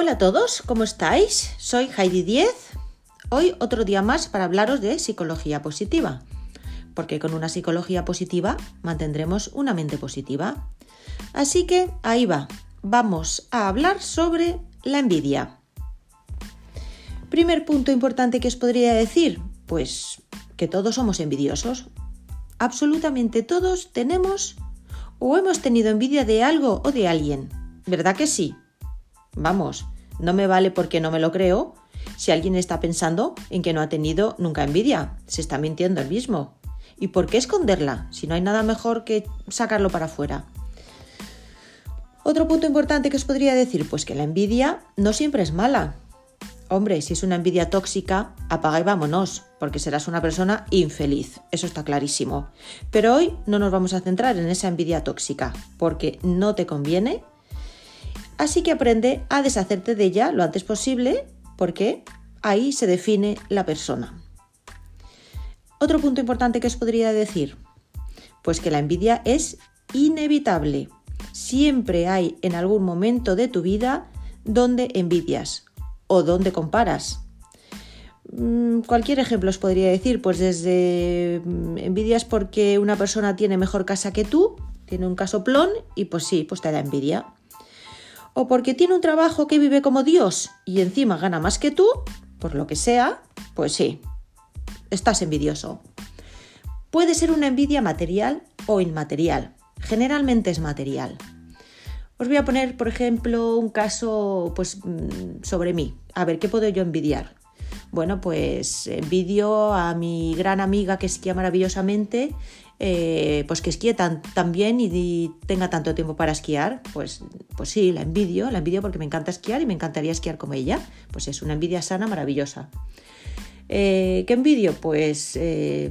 Hola a todos, ¿cómo estáis? Soy Heidi Diez. Hoy otro día más para hablaros de psicología positiva, porque con una psicología positiva mantendremos una mente positiva. Así que ahí va, vamos a hablar sobre la envidia. Primer punto importante que os podría decir, pues que todos somos envidiosos. Absolutamente todos tenemos o hemos tenido envidia de algo o de alguien. ¿Verdad que sí? Vamos, no me vale porque no me lo creo si alguien está pensando en que no ha tenido nunca envidia. Se está mintiendo el mismo. ¿Y por qué esconderla si no hay nada mejor que sacarlo para afuera? Otro punto importante que os podría decir, pues que la envidia no siempre es mala. Hombre, si es una envidia tóxica, apaga y vámonos, porque serás una persona infeliz, eso está clarísimo. Pero hoy no nos vamos a centrar en esa envidia tóxica, porque no te conviene Así que aprende a deshacerte de ella lo antes posible porque ahí se define la persona. Otro punto importante que os podría decir, pues que la envidia es inevitable. Siempre hay en algún momento de tu vida donde envidias o donde comparas. Mm, cualquier ejemplo os podría decir, pues desde mm, envidias porque una persona tiene mejor casa que tú, tiene un casoplón y pues sí, pues te da envidia o porque tiene un trabajo que vive como Dios y encima gana más que tú, por lo que sea, pues sí, estás envidioso. Puede ser una envidia material o inmaterial. Generalmente es material. Os voy a poner, por ejemplo, un caso pues, mm, sobre mí. A ver, ¿qué puedo yo envidiar? Bueno, pues envidio a mi gran amiga que esquía maravillosamente eh, pues que esquíe tan, bien y, tenga tanto tiempo para esquiar, pues, pues sí, la envidio, la envidio porque me encanta esquiar y me encantaría esquiar como ella. Pues es una envidia sana, maravillosa. Eh, ¿Qué envidio? Pues, eh,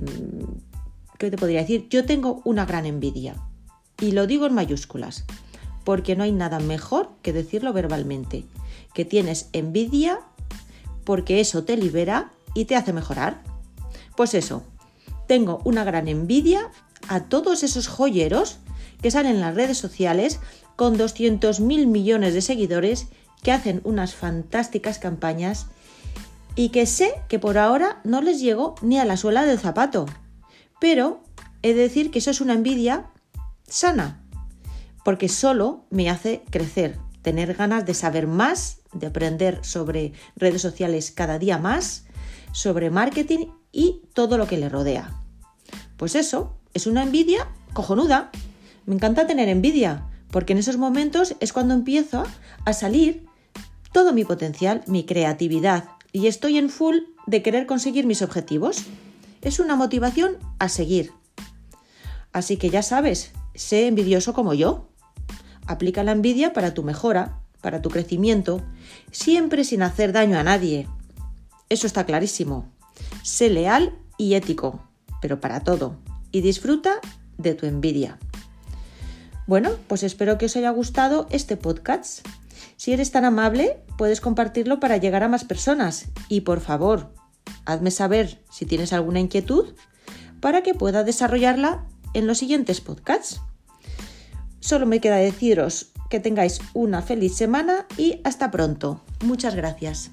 ¿qué te podría decir? Yo tengo una gran envidia y lo digo en mayúsculas, porque no hay nada mejor que decirlo verbalmente, que tienes envidia porque eso te libera y te hace mejorar. Pues eso, tengo una gran envidia a todos esos joyeros que salen en las redes sociales con 200 mil millones de seguidores que hacen unas fantásticas campañas y que sé que por ahora no les llego ni a la suela del zapato. Pero he de decir que eso es una envidia sana, porque solo me hace crecer, tener ganas de saber más, de aprender sobre redes sociales cada día más, sobre marketing y todo lo que le rodea. Pues eso, es una envidia cojonuda. Me encanta tener envidia, porque en esos momentos es cuando empiezo a salir todo mi potencial, mi creatividad, y estoy en full de querer conseguir mis objetivos. Es una motivación a seguir. Así que ya sabes, sé envidioso como yo. Aplica la envidia para tu mejora, para tu crecimiento, siempre sin hacer daño a nadie. Eso está clarísimo. Sé leal y ético, pero para todo. Y disfruta de tu envidia. Bueno, pues espero que os haya gustado este podcast. Si eres tan amable, puedes compartirlo para llegar a más personas. Y por favor, hazme saber si tienes alguna inquietud para que pueda desarrollarla en los siguientes podcasts. Solo me queda deciros que tengáis una feliz semana y hasta pronto. Muchas gracias.